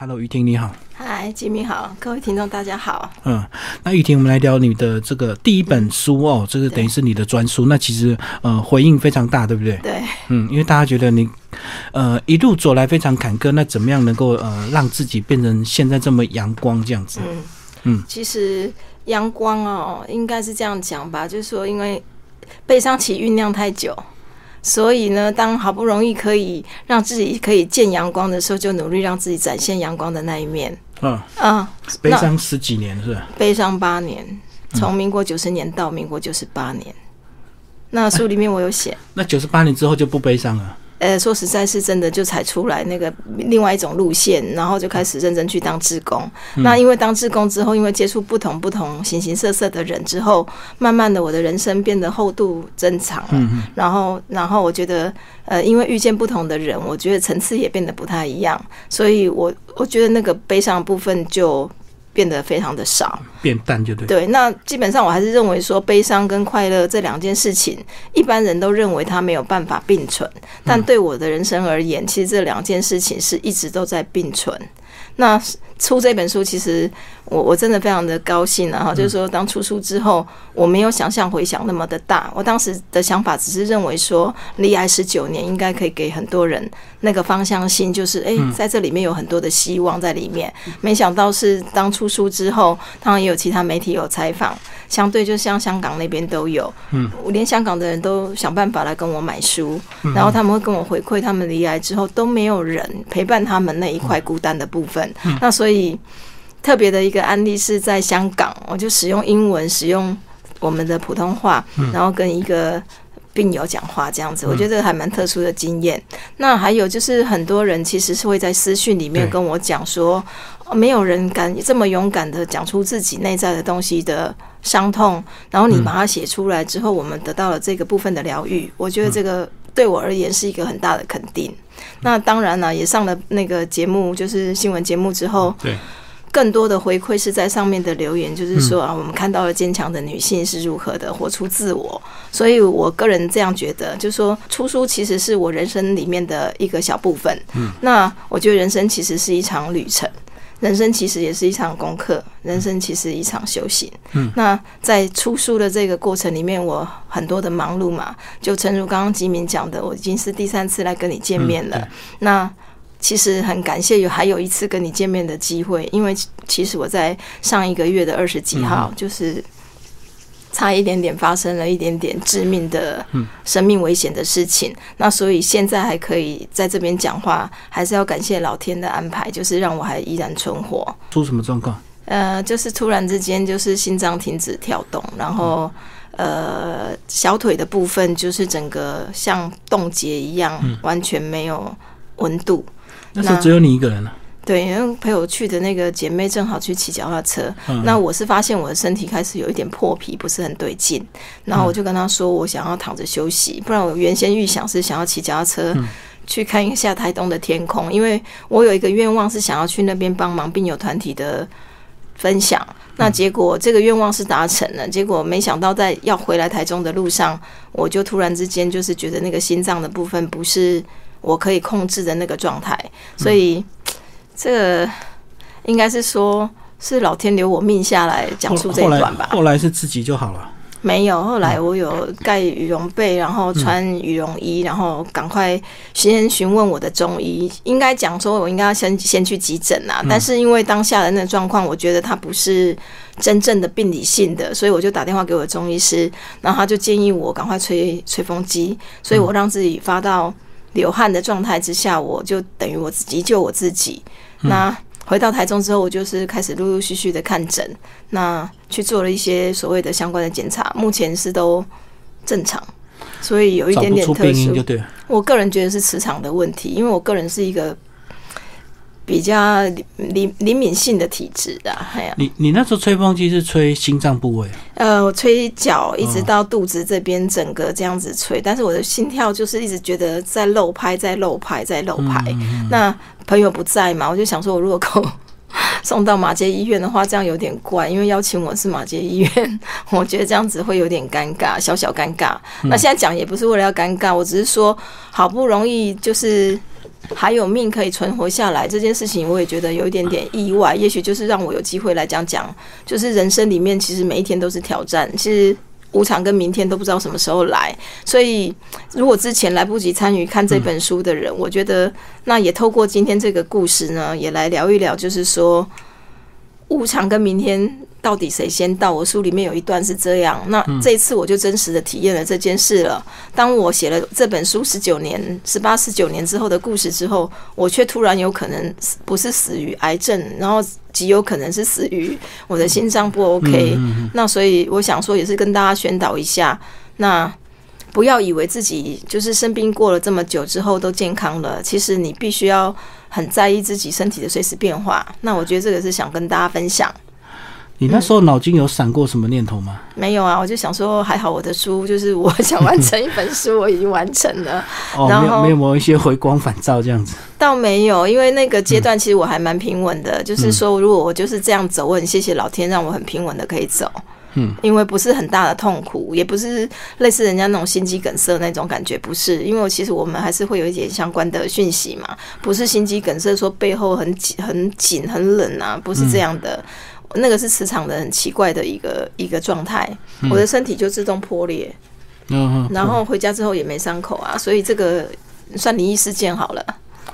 Hello，雨婷你好。嗨，吉米好，各位听众大家好。嗯，那雨婷，我们来聊你的这个第一本书哦，这个等于是你的专书。那其实呃回应非常大，对不对？对。嗯，因为大家觉得你呃一路走来非常坎坷，那怎么样能够呃让自己变成现在这么阳光这样子？嗯嗯，其实阳光哦，应该是这样讲吧，就是说因为悲伤期酝酿太久。所以呢，当好不容易可以让自己可以见阳光的时候，就努力让自己展现阳光的那一面。嗯嗯，悲伤十几年是吧？悲伤八年，从民国九十年到民国九十八年。那书里面我有写。那九十八年之后就不悲伤了。呃，说实在是真的，就踩出来那个另外一种路线，然后就开始认真去当志工。那因为当志工之后，因为接触不同不同形形色色的人之后，慢慢的我的人生变得厚度增长了。然后，然后我觉得，呃，因为遇见不同的人，我觉得层次也变得不太一样。所以我我觉得那个悲伤部分就。变得非常的少，变淡就对。对，那基本上我还是认为说，悲伤跟快乐这两件事情，一般人都认为它没有办法并存，但对我的人生而言，其实这两件事情是一直都在并存。那出这本书，其实我我真的非常的高兴啊！哈，就是说，当出书之后，我没有想象回响那么的大。我当时的想法只是认为说，离癌十九年应该可以给很多人那个方向性，就是哎，在这里面有很多的希望在里面。没想到是当出书之后，当然也有其他媒体有采访。相对就像香港那边都有，嗯，我连香港的人都想办法来跟我买书，然后他们会跟我回馈，他们离癌之后都没有人陪伴他们那一块孤单的部分。那所以特别的一个案例是在香港，我就使用英文，使用我们的普通话，然后跟一个病友讲话这样子，我觉得还蛮特殊的经验。那还有就是很多人其实是会在私讯里面跟我讲说，没有人敢这么勇敢的讲出自己内在的东西的。伤痛，然后你把它写出来之后，我们得到了这个部分的疗愈。我觉得这个对我而言是一个很大的肯定。那当然了，也上了那个节目，就是新闻节目之后，对，更多的回馈是在上面的留言，就是说啊，我们看到了坚强的女性是如何的活出自我。所以我个人这样觉得，就是说出书其实是我人生里面的一个小部分。嗯，那我觉得人生其实是一场旅程。人生其实也是一场功课，人生其实一场修行。嗯，那在出书的这个过程里面，我很多的忙碌嘛，就诚如刚刚吉明讲的，我已经是第三次来跟你见面了。那其实很感谢有还有一次跟你见面的机会，因为其实我在上一个月的二十几号就是。差一点点发生了一点点致命的生命危险的事情，那所以现在还可以在这边讲话，还是要感谢老天的安排，就是让我还依然存活。出什么状况？呃，就是突然之间就是心脏停止跳动，然后呃小腿的部分就是整个像冻结一样，完全没有温度。那时候只有你一个人了。对，因为陪我去的那个姐妹正好去骑脚踏车，那我是发现我的身体开始有一点破皮，不是很对劲，然后我就跟她说，我想要躺着休息，不然我原先预想是想要骑脚踏车去看一下台东的天空，因为我有一个愿望是想要去那边帮忙病友团体的分享，那结果这个愿望是达成了，结果没想到在要回来台中的路上，我就突然之间就是觉得那个心脏的部分不是我可以控制的那个状态，所以。这个应该是说，是老天留我命下来讲述这一段吧。后来是自己就好了。没有，后来我有盖羽绒被，然后穿羽绒衣，然后赶快先询问我的中医。应该讲说，我应该要先先去急诊啊。但是因为当下的那状况，我觉得他不是真正的病理性的，所以我就打电话给我的中医师，然后他就建议我赶快吹吹风机。所以我让自己发到流汗的状态之下，我就等于我自己救我自己。那回到台中之后，我就是开始陆陆续续的看诊，那去做了一些所谓的相关的检查，目前是都正常，所以有一点点特殊。我个人觉得是磁场的问题，因为我个人是一个。比较灵灵敏性的体质的，哎呀，你你那时候吹风机是吹心脏部位？呃，我吹脚一直到肚子这边，整个这样子吹，但是我的心跳就是一直觉得在漏拍，在漏拍，在漏拍。那朋友不在嘛，我就想说，我如果够 送到马街医院的话，这样有点怪，因为邀请我是马街医院，我觉得这样子会有点尴尬，小小尴尬。那现在讲也不是为了要尴尬，我只是说好不容易就是。还有命可以存活下来这件事情，我也觉得有一点点意外。也许就是让我有机会来讲讲，就是人生里面其实每一天都是挑战，其实无常跟明天都不知道什么时候来。所以如果之前来不及参与看这本书的人，我觉得那也透过今天这个故事呢，也来聊一聊，就是说无常跟明天。到底谁先到？我书里面有一段是这样。那这一次我就真实的体验了这件事了。当我写了这本书十九年、十八、十九年之后的故事之后，我却突然有可能不是死于癌症，然后极有可能是死于我的心脏不 OK。那所以我想说，也是跟大家宣导一下，那不要以为自己就是生病过了这么久之后都健康了，其实你必须要很在意自己身体的随时变化。那我觉得这个是想跟大家分享。你那时候脑筋有闪过什么念头吗？没有啊，我就想说，还好我的书就是我 想完成一本书，我已经完成了。哦，没有没有某一些回光返照这样子。倒没有，因为那个阶段其实我还蛮平稳的，就是说，如果我就是这样走，我很谢谢老天让我很平稳的可以走。嗯，因为不是很大的痛苦，也不是类似人家那种心肌梗塞那种感觉，不是。因为其实我们还是会有一点相关的讯息嘛，不是心肌梗塞说背后很紧、很紧、很冷啊，不是这样的。那个是磁场的很奇怪的一个一个状态，我的身体就自动破裂，嗯，然后回家之后也没伤口啊，所以这个算灵异事件好了，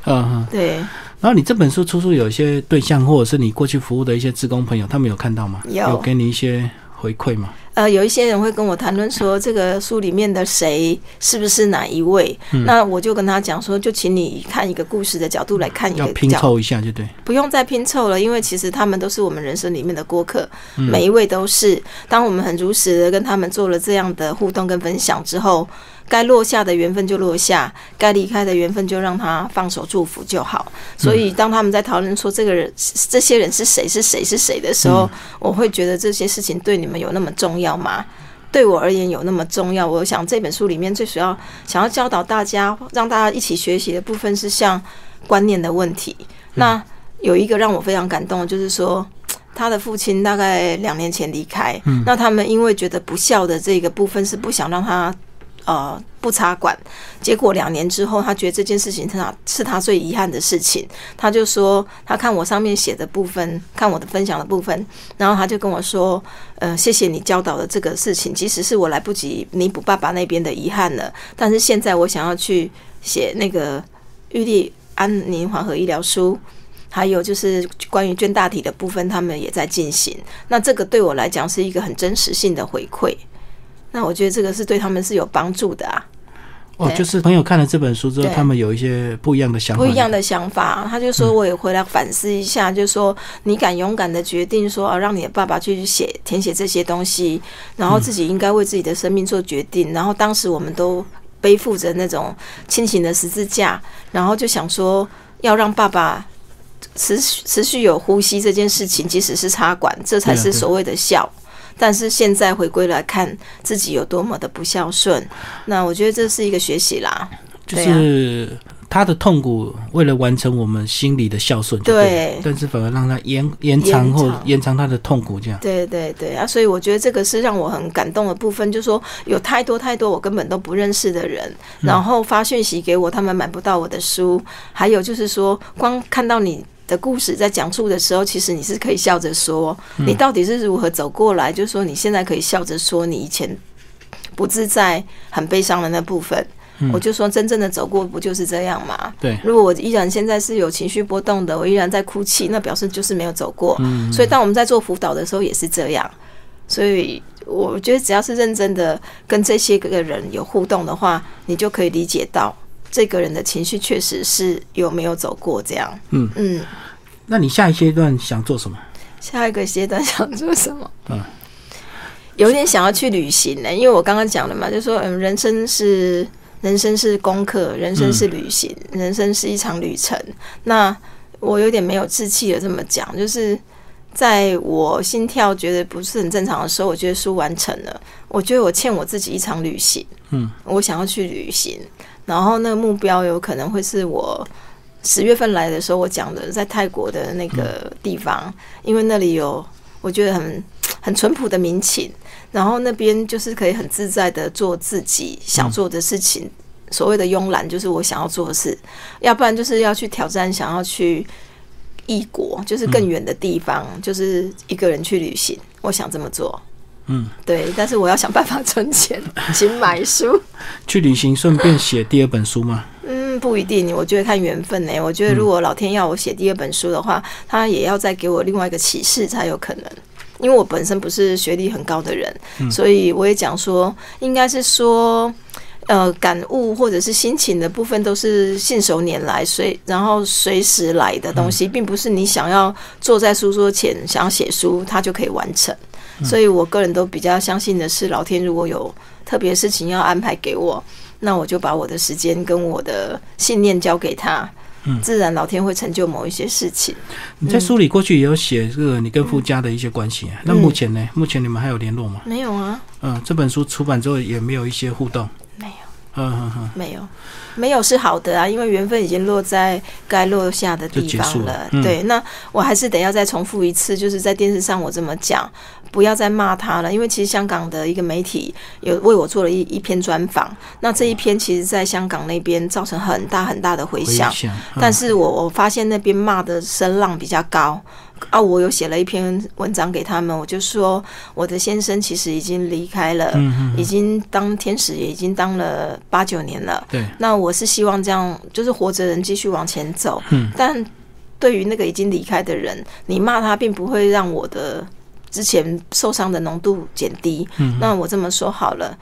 嗯，对。然后你这本书出书有一些对象，或者是你过去服务的一些职工朋友，他们有看到吗？有给你一些回馈吗？呃，有一些人会跟我谈论说，这个书里面的谁是不是哪一位？那我就跟他讲说，就请你看一个故事的角度来看一个，拼凑一下就对，不用再拼凑了，因为其实他们都是我们人生里面的过客，每一位都是。当我们很如实的跟他们做了这样的互动跟分享之后。该落下的缘分就落下，该离开的缘分就让他放手祝福就好。所以，当他们在讨论说这个人、这些人是谁、是谁、是谁的时候，我会觉得这些事情对你们有那么重要吗？对我而言有那么重要？我想这本书里面最主要想要教导大家、让大家一起学习的部分是像观念的问题。那有一个让我非常感动的，就是说他的父亲大概两年前离开，那他们因为觉得不孝的这个部分是不想让他。呃，不插管，结果两年之后，他觉得这件事情他是他最遗憾的事情。他就说，他看我上面写的部分，看我的分享的部分，然后他就跟我说，呃，谢谢你教导的这个事情，即使是我来不及弥补爸爸那边的遗憾了，但是现在我想要去写那个玉立安宁缓和医疗书，还有就是关于捐大体的部分，他们也在进行。那这个对我来讲是一个很真实性的回馈。那我觉得这个是对他们是有帮助的啊。哦，就是朋友看了这本书之后，他们有一些不一样的想法。不一样的想法，他就说我也回来反思一下，就说你敢勇敢的决定说啊，让你的爸爸去写填写这些东西，然后自己应该为自己的生命做决定。然后当时我们都背负着那种亲情的十字架，然后就想说要让爸爸持续持续有呼吸这件事情，即使是插管，这才是所谓的孝。但是现在回归来看自己有多么的不孝顺，那我觉得这是一个学习啦。就是他的痛苦，为了完成我们心里的孝顺，对，但是反而让他延延长或延长他的痛苦，这样。对对对啊，所以我觉得这个是让我很感动的部分，就是说有太多太多我根本都不认识的人，然后发讯息给我，他们买不到我的书，还有就是说光看到你。的故事在讲述的时候，其实你是可以笑着说，你到底是如何走过来。就是说，你现在可以笑着说，你以前不自在、很悲伤的那部分。我就说，真正的走过，不就是这样吗？对。如果我依然现在是有情绪波动的，我依然在哭泣，那表示就是没有走过。所以，当我们在做辅导的时候，也是这样。所以，我觉得只要是认真的跟这些个人有互动的话，你就可以理解到。这个人的情绪确实是有没有走过这样？嗯嗯，那你下一阶段想做什么？下一个阶段想做什么？嗯，有点想要去旅行呢，因为我刚刚讲了嘛，就说嗯，人生是人生是功课，人生是旅行，人生是一场旅程。那我有点没有志气的这么讲，就是在我心跳觉得不是很正常的时候，我觉得书完成了，我觉得我欠我自己一场旅行。嗯，我想要去旅行。然后那个目标有可能会是我十月份来的时候我讲的，在泰国的那个地方，因为那里有我觉得很很淳朴的民情，然后那边就是可以很自在的做自己想做的事情，所谓的慵懒，就是我想要做的事，要不然就是要去挑战，想要去异国，就是更远的地方，就是一个人去旅行。我想这么做。嗯，对，但是我要想办法存钱，请买书。去旅行顺便写第二本书吗？嗯，不一定，我觉得看缘分呢。我觉得如果老天要我写第二本书的话，他也要再给我另外一个启示才有可能。因为我本身不是学历很高的人，所以我也讲说，应该是说，呃，感悟或者是心情的部分都是信手拈来，随然后随时来的东西，并不是你想要坐在书桌前想要写书，它就可以完成。所以我个人都比较相信的是，老天如果有特别事情要安排给我，那我就把我的时间跟我的信念交给他。自然老天会成就某一些事情。你在书里过去也有写这个你跟夫家的一些关系，那目前呢？目前你们还有联络吗？没有啊。嗯，这本书出版之后也没有一些互动。没有。嗯嗯嗯，没有，没有是好的啊，因为缘分已经落在该落下的地方了。对，那我还是得要再重复一次，就是在电视上我这么讲。不要再骂他了，因为其实香港的一个媒体有为我做了一一篇专访，那这一篇其实在香港那边造成很大很大的回响，但是我我发现那边骂的声浪比较高。啊，我有写了一篇文章给他们，我就说我的先生其实已经离开了，已经当天使也已经当了八九年了，对，那我是希望这样就是活着人继续往前走，嗯，但对于那个已经离开的人，你骂他并不会让我的。之前受伤的浓度减低，那我这么说好了，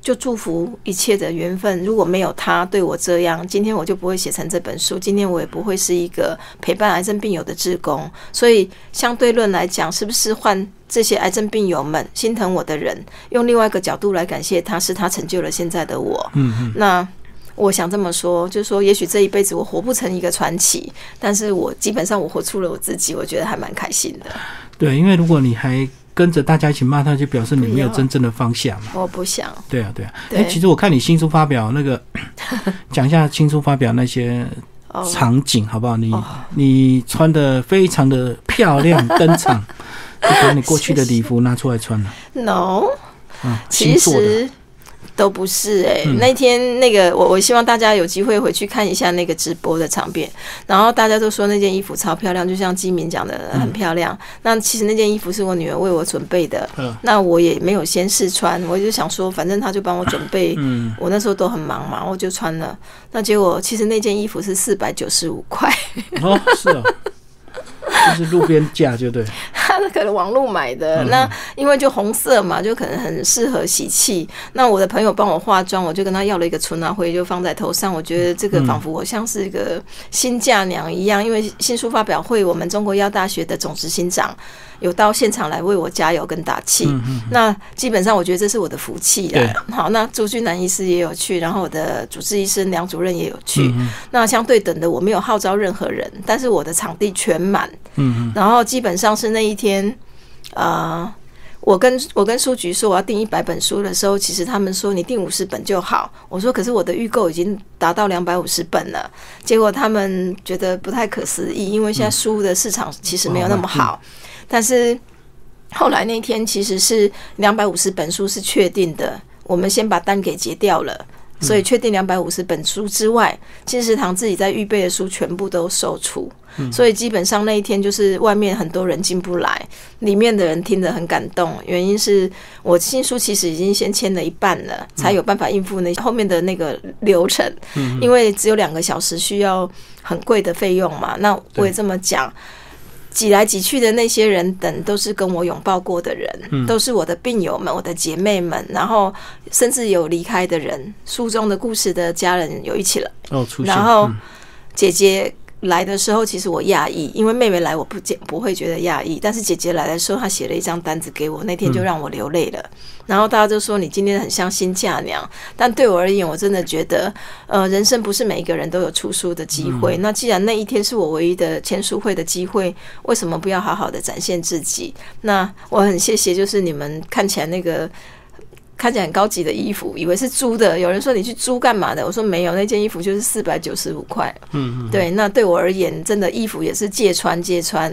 就祝福一切的缘分。如果没有他对我这样，今天我就不会写成这本书，今天我也不会是一个陪伴癌症病友的志工。所以相对论来讲，是不是换这些癌症病友们心疼我的人，用另外一个角度来感谢他，是他成就了现在的我。嗯嗯，那。我想这么说，就是说，也许这一辈子我活不成一个传奇，但是我基本上我活出了我自己，我觉得还蛮开心的。对，因为如果你还跟着大家一起骂他，就表示你没有真正的方向嘛。我不想。对啊，对啊。哎，其实我看你新书发表那个，讲一下新书发表那些场景好不好？你你穿的非常的漂亮，登场，就把你过去的礼服拿出来穿了。No，嗯，其实。都不是哎，那天那个我我希望大家有机会回去看一下那个直播的场面，然后大家都说那件衣服超漂亮，就像基民讲的很漂亮。那其实那件衣服是我女儿为我准备的，那我也没有先试穿，我就想说反正她就帮我准备，我那时候都很忙嘛，我就穿了。那结果其实那件衣服是四百九十五块，哦是啊。就是路边架就对，他可能网络买的，那因为就红色嘛，就可能很适合喜气。那我的朋友帮我化妆，我就跟他要了一个春拿灰，就放在头上。我觉得这个仿佛我像是一个新嫁娘一样，因为新书发表会，我们中国药大学的总执行长。有到现场来为我加油跟打气，那基本上我觉得这是我的福气啦。好，那朱俊南医师也有去，然后我的主治医生梁主任也有去。那相对等的，我没有号召任何人，但是我的场地全满。嗯然后基本上是那一天，呃，我跟我跟书局说我要订一百本书的时候，其实他们说你订五十本就好。我说可是我的预购已经达到两百五十本了，结果他们觉得不太可思议，因为现在书的市场其实没有那么好。但是后来那天其实是两百五十本书是确定的，我们先把单给结掉了，所以确定两百五十本书之外，金石堂自己在预备的书全部都售出，所以基本上那一天就是外面很多人进不来，里面的人听得很感动。原因是我新书其实已经先签了一半了，才有办法应付那后面的那个流程，因为只有两个小时需要很贵的费用嘛。那我也这么讲。挤来挤去的那些人等，都是跟我拥抱过的人，都是我的病友们、我的姐妹们，然后甚至有离开的人，书中的故事的家人有一起来，然后姐姐。来的时候，其实我讶异，因为妹妹来我不见不会觉得讶异，但是姐姐来的时候，她写了一张单子给我，那天就让我流泪了。然后大家就说你今天很像新嫁娘，但对我而言，我真的觉得，呃，人生不是每一个人都有出书的机会。那既然那一天是我唯一的签书会的机会，为什么不要好好的展现自己？那我很谢谢，就是你们看起来那个。看起来很高级的衣服，以为是租的。有人说你去租干嘛的？我说没有，那件衣服就是四百九十五块。嗯嗯，对，那对我而言，真的衣服也是借穿借穿，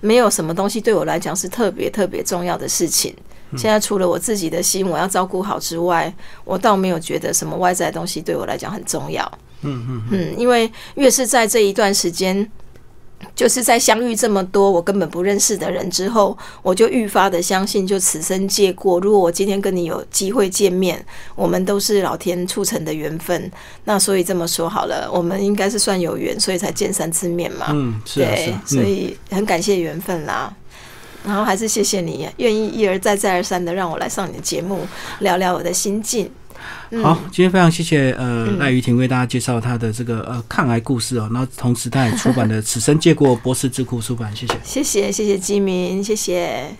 没有什么东西对我来讲是特别特别重要的事情。现在除了我自己的心我要照顾好之外，我倒没有觉得什么外在的东西对我来讲很重要。嗯嗯嗯，因为越是在这一段时间。就是在相遇这么多我根本不认识的人之后，我就愈发的相信，就此生借过。如果我今天跟你有机会见面，我们都是老天促成的缘分。那所以这么说好了，我们应该是算有缘，所以才见三次面嘛。嗯，是对，所以很感谢缘分啦。然后还是谢谢你愿意一而再再而三的让我来上你的节目，聊聊我的心境。好，今天非常谢谢呃赖雨婷为大家介绍她的这个呃抗癌故事哦，然后同时她也出版的《此生借过》博士智库出版，谢谢，谢谢谢谢基民，谢谢。